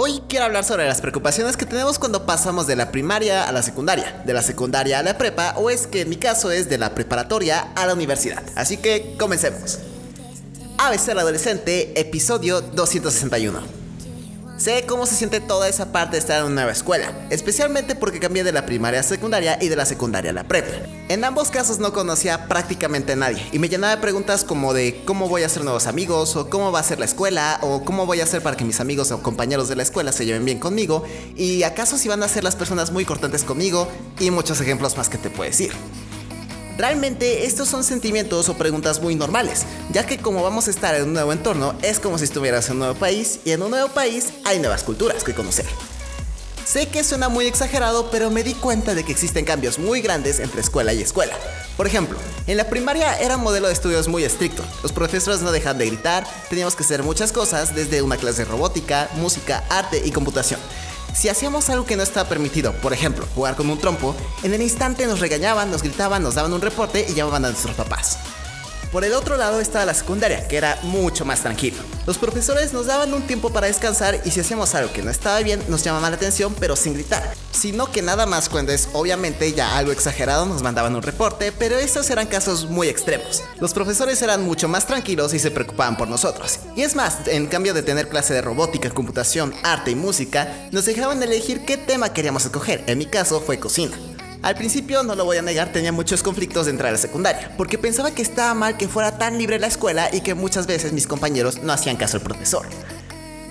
Hoy quiero hablar sobre las preocupaciones que tenemos cuando pasamos de la primaria a la secundaria, de la secundaria a la prepa o es que en mi caso es de la preparatoria a la universidad. Así que comencemos. ABC al adolescente, episodio 261. Sé cómo se siente toda esa parte de estar en una nueva escuela, especialmente porque cambié de la primaria a secundaria y de la secundaria a la prepa. En ambos casos no conocía prácticamente a nadie y me llenaba de preguntas como de cómo voy a hacer nuevos amigos o cómo va a ser la escuela o cómo voy a hacer para que mis amigos o compañeros de la escuela se lleven bien conmigo y acaso si van a ser las personas muy cortantes conmigo y muchos ejemplos más que te puedo decir. Realmente estos son sentimientos o preguntas muy normales, ya que como vamos a estar en un nuevo entorno, es como si estuvieras en un nuevo país y en un nuevo país hay nuevas culturas que conocer. Sé que suena muy exagerado, pero me di cuenta de que existen cambios muy grandes entre escuela y escuela. Por ejemplo, en la primaria era un modelo de estudios muy estricto. Los profesores no dejaban de gritar, teníamos que hacer muchas cosas, desde una clase de robótica, música, arte y computación. Si hacíamos algo que no estaba permitido, por ejemplo, jugar con un trompo, en el instante nos regañaban, nos gritaban, nos daban un reporte y llamaban a nuestros papás. Por el otro lado estaba la secundaria, que era mucho más tranquilo. Los profesores nos daban un tiempo para descansar y si hacíamos algo que no estaba bien, nos llamaban la atención, pero sin gritar. Sino que nada más cuando es obviamente ya algo exagerado nos mandaban un reporte, pero esos eran casos muy extremos. Los profesores eran mucho más tranquilos y se preocupaban por nosotros. Y es más, en cambio de tener clase de robótica, computación, arte y música, nos dejaban elegir qué tema queríamos escoger. En mi caso fue cocina. Al principio, no lo voy a negar, tenía muchos conflictos de entrar a la secundaria, porque pensaba que estaba mal que fuera tan libre la escuela y que muchas veces mis compañeros no hacían caso al profesor.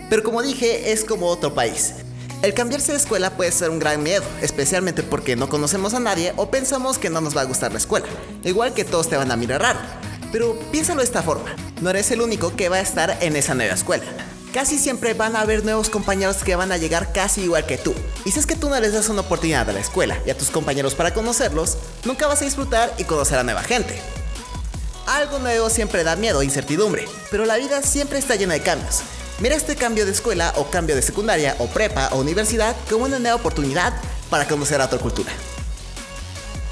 Pero como dije, es como otro país. El cambiarse de escuela puede ser un gran miedo, especialmente porque no conocemos a nadie o pensamos que no nos va a gustar la escuela, igual que todos te van a mirar raro. Pero piénsalo de esta forma, no eres el único que va a estar en esa nueva escuela casi siempre van a haber nuevos compañeros que van a llegar casi igual que tú. Y si es que tú no les das una oportunidad a la escuela y a tus compañeros para conocerlos, nunca vas a disfrutar y conocer a nueva gente. Algo nuevo siempre da miedo e incertidumbre, pero la vida siempre está llena de cambios. Mira este cambio de escuela o cambio de secundaria o prepa o universidad como una nueva oportunidad para conocer a otra cultura.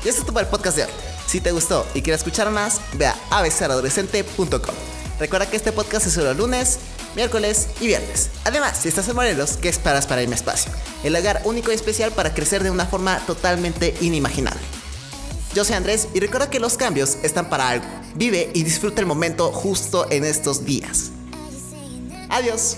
Y esto es todo el podcast de hoy. Si te gustó y quieres escuchar más, ve a abcaradolescente.com. Recuerda que este podcast es solo lunes, miércoles y viernes. Además, si estás en Morelos, ¿qué esperas para irme espacio? El hogar único y especial para crecer de una forma totalmente inimaginable. Yo soy Andrés y recuerda que los cambios están para algo. Vive y disfruta el momento justo en estos días. Adiós.